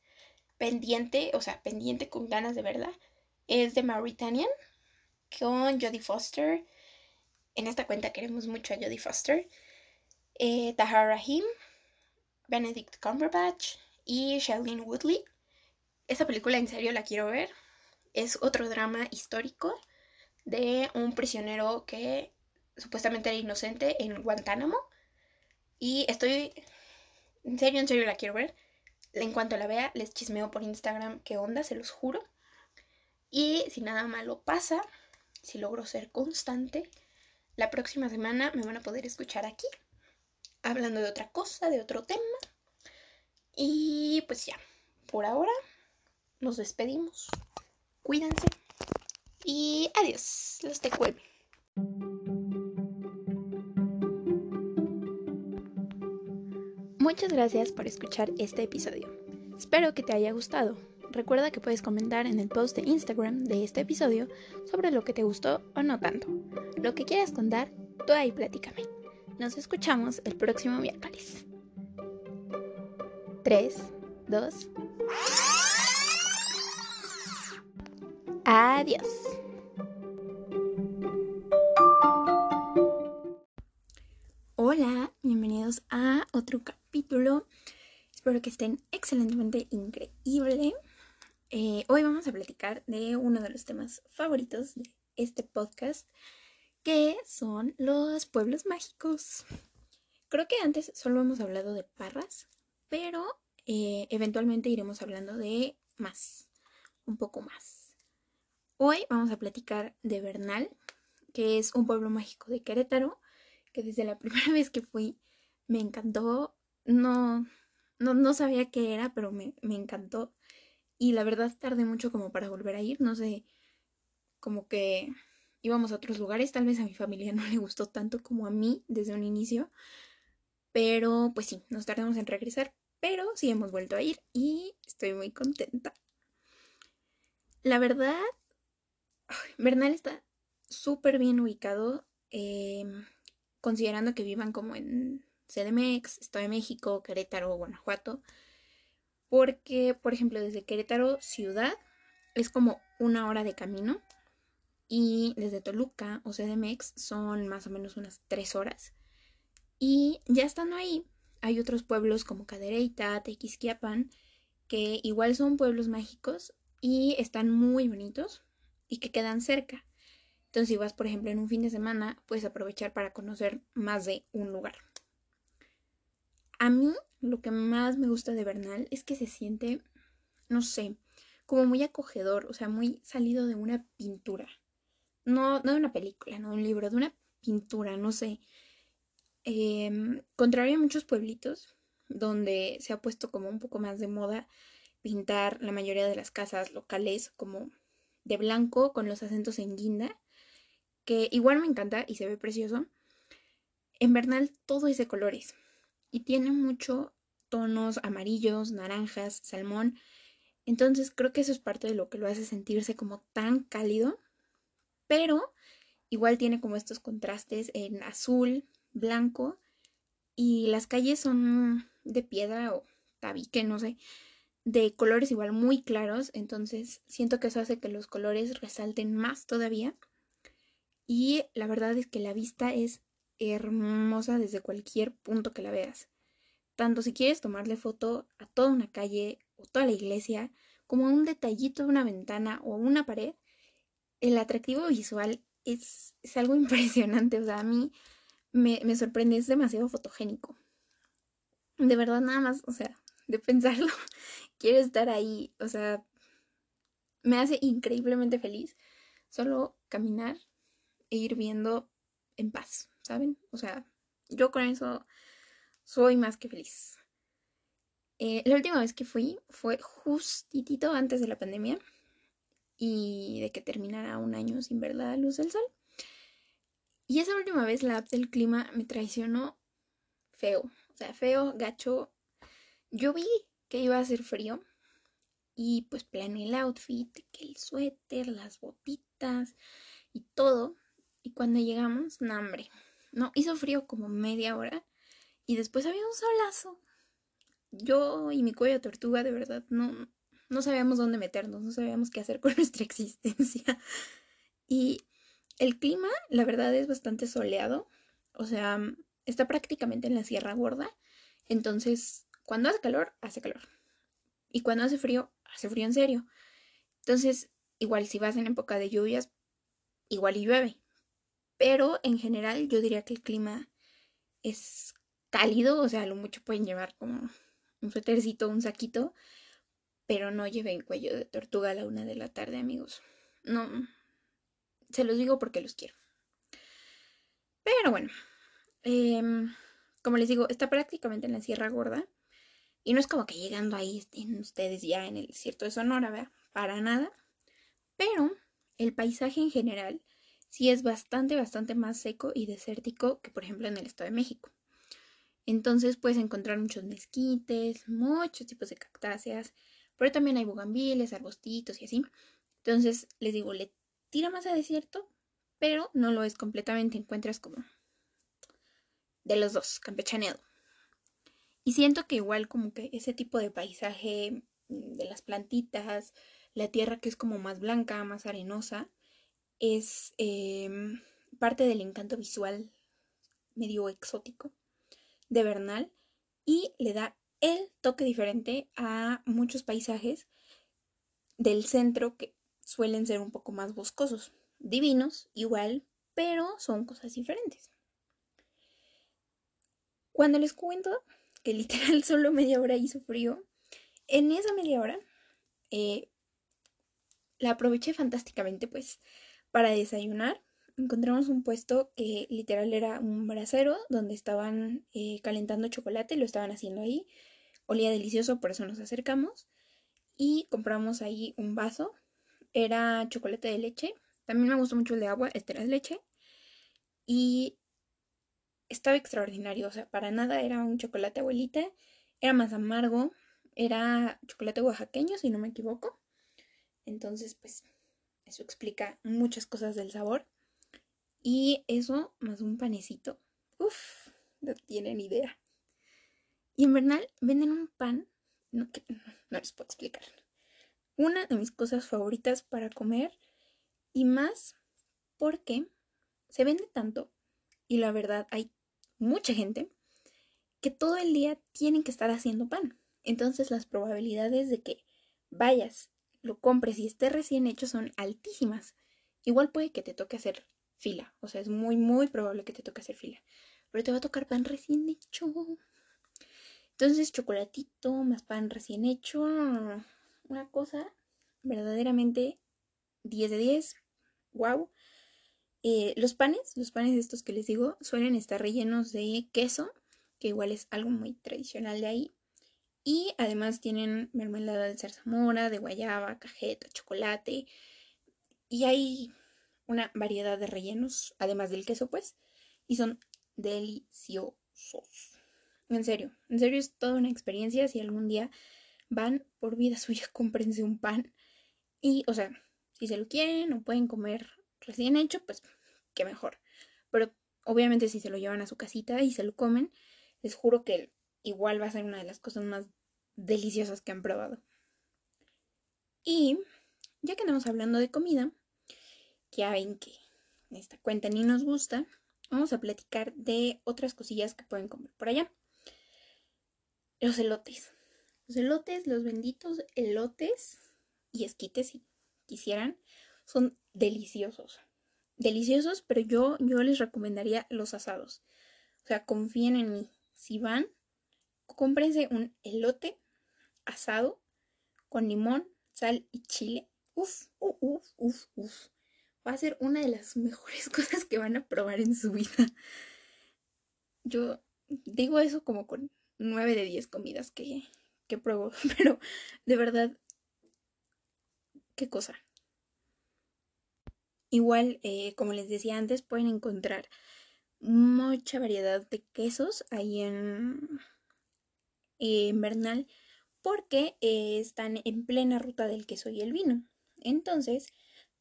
[SPEAKER 1] pendiente, o sea, pendiente con ganas de verla, es de Mauritanian con Jodie Foster en esta cuenta queremos mucho a Jodie Foster, eh, Tahar Rahim, Benedict Cumberbatch y Shailene Woodley. Esa película en serio la quiero ver. Es otro drama histórico de un prisionero que supuestamente era inocente en Guantánamo. Y estoy... En serio, en serio la quiero ver. En cuanto la vea, les chismeo por Instagram qué onda, se los juro. Y si nada malo pasa, si logro ser constante, la próxima semana me van a poder escuchar aquí, hablando de otra cosa, de otro tema. Y pues ya, por ahora nos despedimos. Cuídense y adiós. Los te. Muchas gracias por escuchar este episodio. Espero que te haya gustado. Recuerda que puedes comentar en el post de Instagram de este episodio sobre lo que te gustó o no tanto. Lo que quieras contar, tú ahí platícame. Nos escuchamos el próximo miércoles. 3, 2. Adiós. Hola, bienvenidos a otro capítulo. Espero que estén excelentemente increíble. Eh, hoy vamos a platicar de uno de los temas favoritos de este podcast, que son los pueblos mágicos. Creo que antes solo hemos hablado de Parras, pero eh, eventualmente iremos hablando de más, un poco más. Hoy vamos a platicar de Bernal, que es un pueblo mágico de Querétaro, que desde la primera vez que fui me encantó. No, no, sabía qué era, pero me, encantó. Y la verdad tardé mucho como para volver a ir. No sé, como que íbamos a otros lugares. Tal vez a mi familia no le gustó tanto como a mí desde un inicio. Pero pues sí, nos tardamos en regresar. Pero sí hemos vuelto a ir y estoy muy contenta. La verdad, Bernal está súper bien ubicado. Em, considerando que vivan como en CDMX, Estado de México, Querétaro, Guanajuato, porque, por ejemplo, desde Querétaro, ciudad, es como una hora de camino, y desde Toluca o CDMX son más o menos unas tres horas. Y ya estando ahí, hay otros pueblos como Cadereyta, Tequisquiapan, que igual son pueblos mágicos y están muy bonitos y que quedan cerca. Entonces, si vas, por ejemplo, en un fin de semana, puedes aprovechar para conocer más de un lugar. A mí, lo que más me gusta de Bernal es que se siente, no sé, como muy acogedor, o sea, muy salido de una pintura. No, no de una película, no de un libro, de una pintura, no sé. Eh, contrario a muchos pueblitos donde se ha puesto como un poco más de moda pintar la mayoría de las casas locales como de blanco con los acentos en guinda que igual me encanta y se ve precioso. En Bernal todo es de colores y tiene mucho tonos amarillos, naranjas, salmón. Entonces creo que eso es parte de lo que lo hace sentirse como tan cálido, pero igual tiene como estos contrastes en azul, blanco y las calles son de piedra o tabique, no sé, de colores igual muy claros, entonces siento que eso hace que los colores resalten más todavía. Y la verdad es que la vista es hermosa desde cualquier punto que la veas. Tanto si quieres tomarle foto a toda una calle o toda la iglesia, como a un detallito de una ventana o una pared, el atractivo visual es, algo impresionante. O sea, a mí me, me sorprende, es demasiado fotogénico. De verdad, nada más, o sea, de pensarlo, quiero estar ahí. O sea, me hace increíblemente feliz solo caminar e ir viendo en paz, ¿saben? O sea, yo con eso soy más que feliz. Eh, la última vez que fui fue justitito antes de la pandemia y de que terminara un año sin ver la luz del sol. Y esa última vez la app del clima me traicionó feo, o sea, feo, gacho. Yo vi que iba a hacer frío y pues planeé el outfit, que el suéter, las botitas y todo. Y cuando llegamos, no, hambre. No, hizo frío como media hora. Y después había un solazo. Yo y mi cuello tortuga, de verdad, no, no sabíamos dónde meternos, no sabíamos qué hacer con nuestra existencia. Y el clima, la verdad, es bastante soleado. O sea, está prácticamente en la Sierra Gorda. Entonces, cuando hace calor, hace calor. Y cuando hace frío, hace frío en serio. Entonces, igual si vas en época de lluvias, igual y llueve. Pero en general yo diría que el clima es cálido, o sea, lo mucho pueden llevar como un suétercito, un saquito, pero no lleven cuello de tortuga a la una de la tarde, amigos. No, se los digo porque los quiero. Pero bueno, em, como les digo, está prácticamente en la Sierra Gorda. Y no es como que llegando ahí estén ustedes ya en el desierto de Sonora, ¿verdad? Para nada. Pero el paisaje en general sí es bastante, bastante más seco y desértico que por ejemplo en el Estado de México. Entonces puedes encontrar muchos mezquites, muchos tipos de cactáceas, pero también hay bugambiles, arbustitos y así. Entonces les digo, le tira más a desierto, pero no lo es completamente, encuentras como de los dos, campechaneado. Y siento que igual como que ese tipo de paisaje mm, de las plantitas, la tierra que es como más blanca, más arenosa, es em, parte del encanto visual medio exótico de Bernal y le da el toque diferente a muchos paisajes del centro que suelen ser un poco más boscosos, divinos igual, pero son cosas diferentes. Cuando les cuento que literal solo media hora hizo frío, en esa media hora eh, la aproveché fantásticamente pues para desayunar. Encontramos un puesto que literal era un brasero donde estaban eh, calentando chocolate, lo estaban haciendo ahí. Olía delicioso, por eso nos acercamos. Y compramos ahí un vaso. Era chocolate de leche. También me gustó mucho el de agua, este era de leche. Y estaba extraordinario, o sea, para nada era un chocolate abuelita, era más amargo, era chocolate oaxaqueño, si no me equivoco. Entonces, pues, eso explica muchas cosas del sabor. Y eso, más un panecito, uff, no tienen idea. Y en Bernal venden un pan, no, no les puedo explicar. Una de mis cosas favoritas para comer y más porque se vende tanto y la verdad hay mucha gente que todo el día tienen que estar haciendo pan. Entonces las probabilidades de que vayas, lo compres y esté recién hecho son altísimas. Igual puede que te toque hacer fila, o sea, es muy, muy probable que te toque hacer fila. Pero te va a tocar pan recién hecho. Entonces, chocolatito más pan recién hecho. Una cosa verdaderamente 10 de 10. Wow. Eh, los panes, los panes estos que les digo, suelen estar rellenos de queso, que igual es algo muy tradicional de ahí. Y además tienen mermelada de zarzamora, de guayaba, cajeta, chocolate. Y hay una variedad de rellenos, además del queso, pues. Y son deliciosos. En serio, en serio es toda una experiencia. Si algún día van por vida suya, cómprense un pan. Y, o sea, si se lo quieren o pueden comer recién hecho, pues qué mejor. Pero obviamente si se lo llevan a su casita y se lo comen, les juro que igual va a ser una de las cosas más deliciosas que han probado. Y ya que estamos hablando de comida, ya ven que esta cuenta ni nos gusta, vamos a platicar de otras cosillas que pueden comer por allá. Los elotes. Los elotes, los benditos elotes y esquites, si quisieran, son deliciosos. Deliciosos, pero yo, yo les recomendaría los asados. O sea, confíen en mí. Si van, cómprense un elote asado con limón, sal y chile. Uf, uf, uf, uf, uf. Va a ser una de las mejores cosas que van a probar en su vida. Yo digo eso como con nueve de diez comidas que, que pruebo, pero de verdad, qué cosa. Igual, eh, como les decía antes, pueden encontrar mucha variedad de quesos ahí en, en Bernal porque eh, están en plena ruta del queso y el vino. Entonces,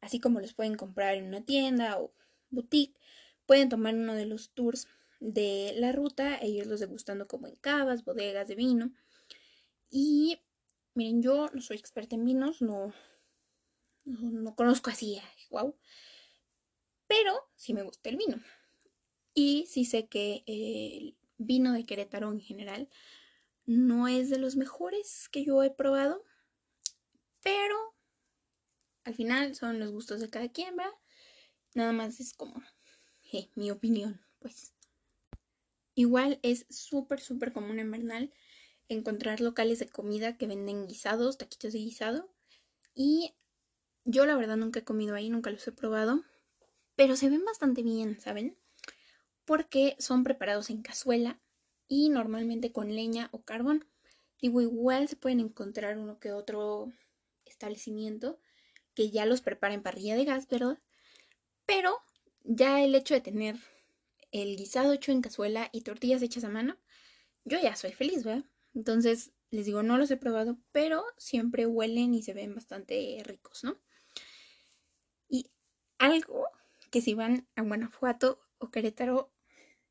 [SPEAKER 1] así como los pueden comprar en una tienda o boutique, pueden tomar uno de los tours de la ruta e irlos degustando como en cavas, bodegas de vino. Y miren, yo no soy experta en vinos, no, no, conozco así, wow. Pero sí me gusta el vino. Y sí sé que el vino de Querétaro en general no es de los mejores que yo he probado. Pero al final son los gustos de cada quien. Nada más es como mi opinión, pues. Igual es súper, súper común en Bernal encontrar locales de comida que venden guisados, taquitos de guisado. Y yo la verdad nunca he comido ahí, nunca los he probado, pero se ven bastante bien, ¿saben? Porque son preparados en cazuela y normalmente con leña o carbón. Digo, igual se pueden encontrar uno que otro establecimiento que ya los prepara en parrilla de gas. Pero ya el hecho de tener el guisado hecho en cazuela y tortillas hechas a mano yo ya soy feliz, ¿verdad? Entonces, les digo, no los he probado, pero siempre huelen y se ven bastante ricos, ¿no? Y algo que si van a Guanajuato o Querétaro,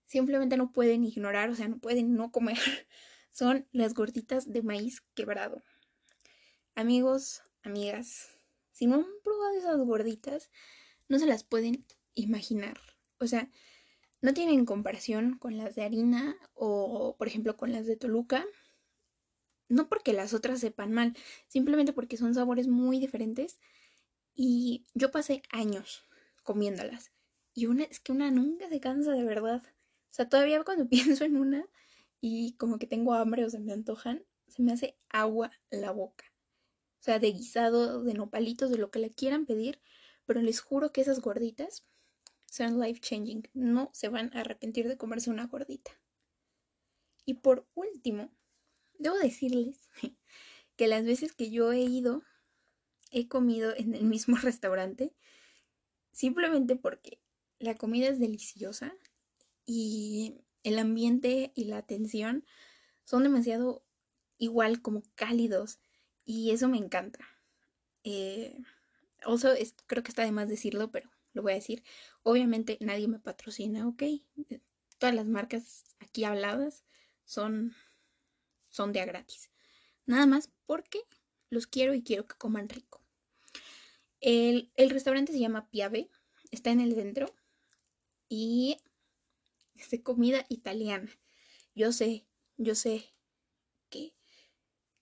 [SPEAKER 1] simplemente no pueden ignorar, o sea, no pueden no comer, son las gorditas de maíz quebrado. Amigos, amigas, si no han probado esas gorditas, no se las pueden imaginar. O sea, no tienen comparación con las de harina o, por ejemplo, con las de Toluca. No porque las otras sepan mal, simplemente porque son sabores muy diferentes. Y yo pasé años comiéndolas. Y una es que una nunca se cansa de verdad. O sea, todavía cuando pienso en una y como que tengo hambre o se me antojan, se me hace agua la boca. O sea, de guisado, de nopalitos, de lo que le quieran pedir. Pero les juro que esas gorditas son life changing. No se van a arrepentir de comerse una gordita. Y por último, debo decirles que las veces que yo he ido, he comido en el mismo restaurante, simplemente porque la comida es deliciosa y el ambiente y la atención son demasiado igual como cálidos y eso me encanta. Eh, also, creo que está de más decirlo, pero lo voy a decir. Obviamente nadie me patrocina, ¿ok? Todas las marcas aquí habladas son, son de a gratis. Nada más porque los quiero y quiero que coman rico. El, el restaurante se llama Piave, está en el centro y es de comida italiana. Yo sé, yo sé que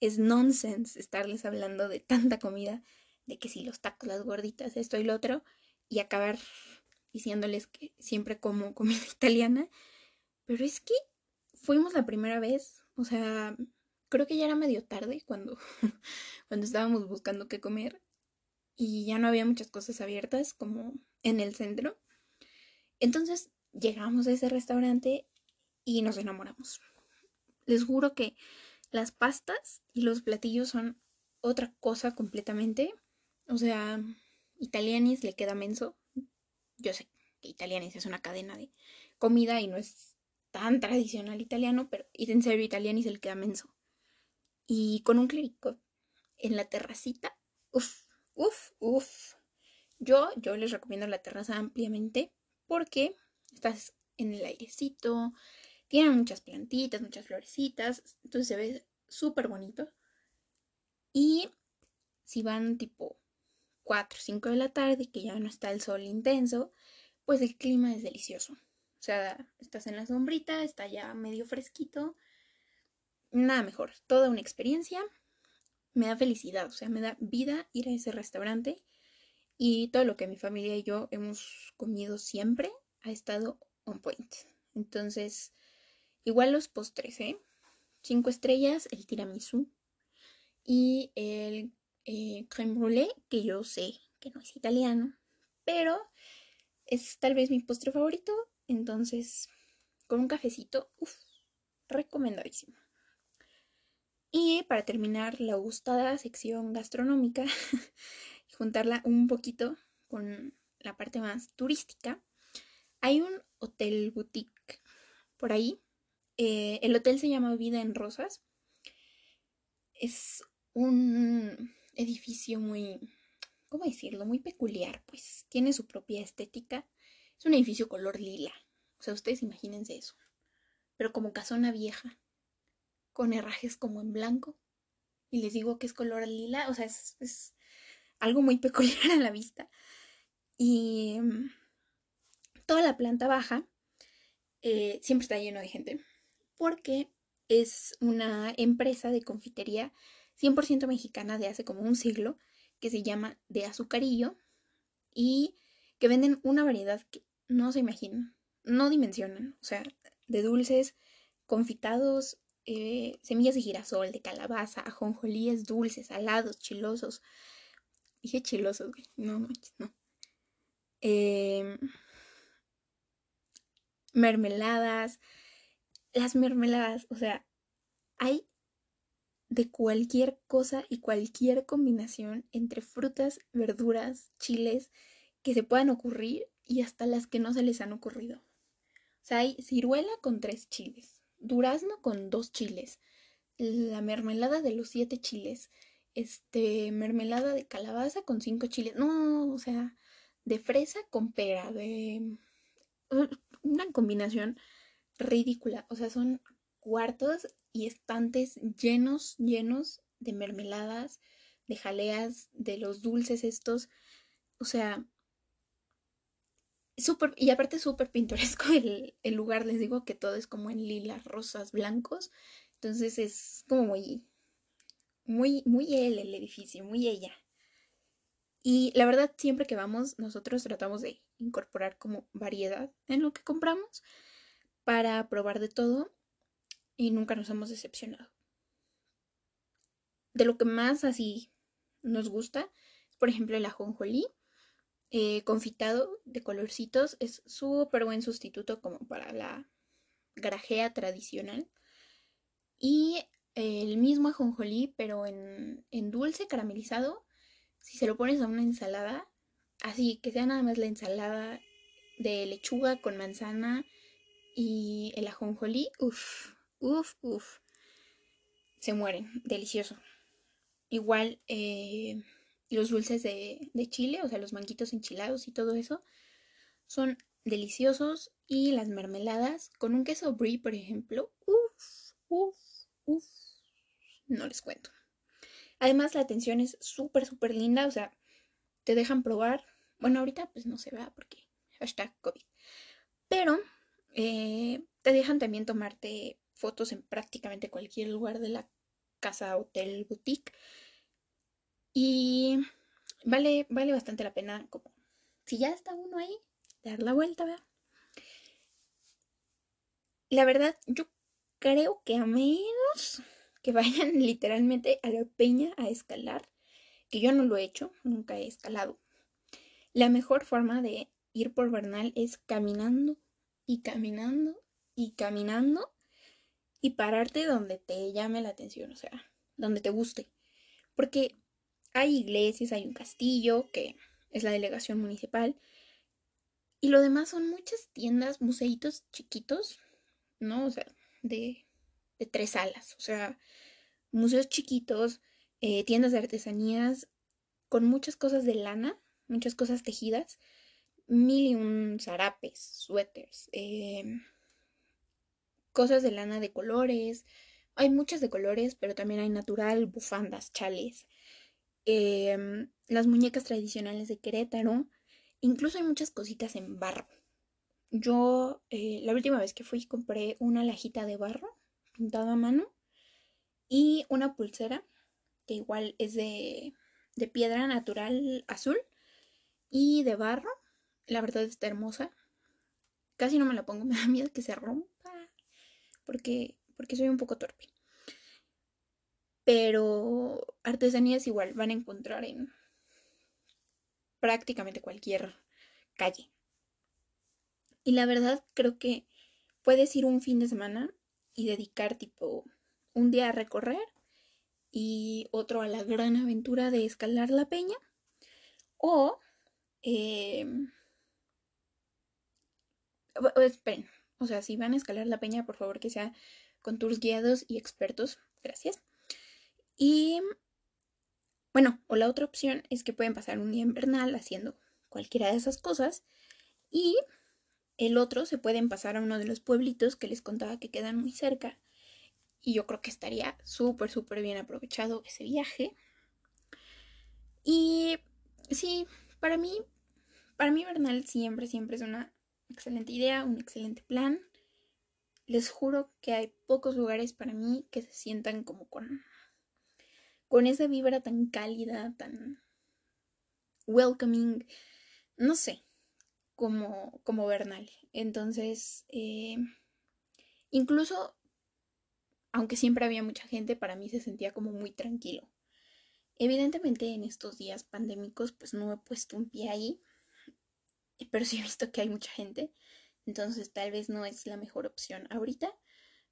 [SPEAKER 1] es nonsense estarles hablando de tanta comida, de que si los tacos, las gorditas, esto y lo otro, y acabar diciéndoles que siempre como comida italiana. Pero es que fuimos la primera vez, o sea, creo que ya era medio tarde cuando, cuando estábamos buscando qué comer y ya no había muchas cosas abiertas como en el centro. Entonces llegamos a ese restaurante y nos enamoramos. Les juro que las pastas y los platillos son otra cosa completamente. O sea, Italianis le queda menso. Yo sé que Italianis es una cadena de comida y no es tan tradicional italiano, pero en serio Italianis le queda menso. Y con un clérico en la terracita, uff, uff, uff. Yo, yo les recomiendo la terraza ampliamente porque estás en el airecito, tiene muchas plantitas, muchas florecitas, entonces se ve súper bonito. Y si van tipo 4 o 5 de la tarde, que ya no está el sol intenso, pues el clima es delicioso. O sea, estás en la sombrita, está ya medio fresquito. Nada mejor, toda una experiencia. Me da felicidad, o sea, me da vida ir a ese restaurante. Y todo lo que mi familia y yo hemos comido siempre ha estado on point. Entonces, igual los postres, ¿eh? Cinco estrellas, el tiramisú y el eh, creme que yo sé que no es italiano, pero es tal vez mi postre favorito. Entonces, con un cafecito, uff, recomendadísimo. Y para terminar la gustada sección gastronómica y juntarla un poquito con la parte más turística, hay un hotel boutique por ahí. Eh, el hotel se llama Vida en Rosas. Es un edificio muy, ¿cómo decirlo? Muy peculiar, pues tiene su propia estética. Es un edificio color lila. O sea, ustedes imagínense eso. Pero como casona vieja, con herrajes como en blanco. Y les digo que es color lila, o sea, es, algo muy peculiar a la vista. Y mm, toda la planta baja eh, siempre está lleno de gente porque es una empresa de confitería 100% mexicana de hace como un siglo que se llama De Azucarillo y que venden una variedad que no se imaginan, no dimensionan, o sea, de dulces confitados, eh, semillas de girasol, de calabaza, ajonjolíes dulces, salados, chilosos. Dije chilosos, no manches, no. Eh, mermeladas, las mermeladas, o sea, hay de cualquier cosa y cualquier combinación entre frutas, verduras, chiles que se puedan ocurrir y hasta las que no se les han ocurrido. O sea, hay ciruela con tres chiles, durazno con dos chiles, la mermelada de los siete chiles, este, mermelada de calabaza con cinco chiles, no, o sea, de fresa con pera, de una combinación ridícula, o sea, son cuartos y estantes llenos, llenos de mermeladas, de jaleas, de los dulces estos, o sea, súper, y aparte súper pintoresco el, el, lugar, les digo que todo es como en lilas, rosas, blancos, entonces es como muy, muy, muy él el edificio, muy ella. Y la verdad, siempre que vamos, nosotros tratamos de incorporar como variedad en lo que compramos para probar de todo y nunca nos hemos decepcionado. De lo que más así nos gusta, por ejemplo, el ajonjolí eh, confitado de colorcitos es súper buen sustituto como para la grajea tradicional. Y el mismo ajonjolí, pero en, en dulce caramelizado, si se lo pones a una ensalada, así que sea nada más la ensalada de lechuga con manzana y el ajonjolí, uff, uff, uff, se mueren, delicioso. Igual eh, los dulces de, chile, o sea, los manguitos enchilados y todo eso, son deliciosos. Y las mermeladas con un queso brie, por ejemplo, uff, uff, uff, no les cuento. Además, la atención es súper, súper linda, o sea, te dejan probar. Bueno, ahorita pues no se vea porque hashtag COVID. Pero eh, te dejan también tomarte fotos en prácticamente cualquier lugar de la casa, hotel, boutique. Y vale, vale bastante la pena, como si ya está uno ahí, dar la vuelta, ¿verdad? La verdad, yo creo que a menos que vayan literalmente a la peña a escalar, que yo no lo he hecho, nunca he escalado. La mejor forma de ir por Bernal es caminando y caminando y caminando y pararte donde te llame la atención, o sea, donde te guste. Porque hay iglesias, hay un castillo, que es la delegación municipal, y lo demás son muchas tiendas, museitos chiquitos, ¿no? O sea, de, de tres salas, o sea, museos chiquitos, eh, tiendas de artesanías con muchas cosas de lana, muchas cosas tejidas, mil y un zarapes, suéteres, em, cosas de lana de colores. Hay muchas de colores, pero también hay natural, bufandas, chales, em, las muñecas tradicionales de Querétaro. Incluso hay muchas cositas en barro. Yo eh, la última vez que fui compré una lajita de barro pintada a mano y una pulsera que igual es de, de piedra natural azul y de barro. La verdad está hermosa. Casi no me la pongo, me da miedo que se rompa porque, porque soy un poco torpe. Pero artesanías igual van a encontrar en prácticamente cualquier calle. Y la verdad creo que puedes ir un fin de semana y dedicar tipo un día a recorrer y otro a la gran aventura de escalar la peña. O... Em, esperen, o sea, si van a escalar la peña, por favor que sea con tours guiados y expertos. Gracias. Y bueno, o la otra opción es que pueden pasar un día invernal haciendo cualquiera de esas cosas. Y el otro se pueden pasar a uno de los pueblitos que les contaba que quedan muy cerca. Y yo creo que estaría súper, súper bien aprovechado ese viaje. Y sí, para mí, para mí Bernal siempre, siempre es una excelente idea, un excelente plan. Les juro que hay pocos lugares para mí que se sientan como con, con esa vibra tan cálida, tan welcoming, no sé, como, como Bernal. Entonces, eh, incluso, aunque siempre había mucha gente, para mí se sentía como muy tranquilo. Evidentemente en estos días pandémicos pues no he puesto un pie ahí, pero sí he visto que hay mucha gente, entonces tal vez no es la mejor opción ahorita,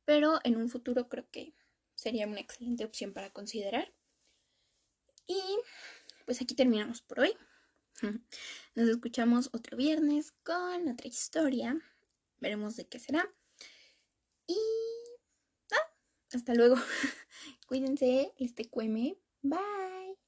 [SPEAKER 1] pero en un futuro creo que sería una excelente opción para considerar. Y pues aquí terminamos por hoy. Nos escuchamos otro viernes con otra historia. Veremos de qué será. Y hasta luego. Cuídense, este cueme. Bye.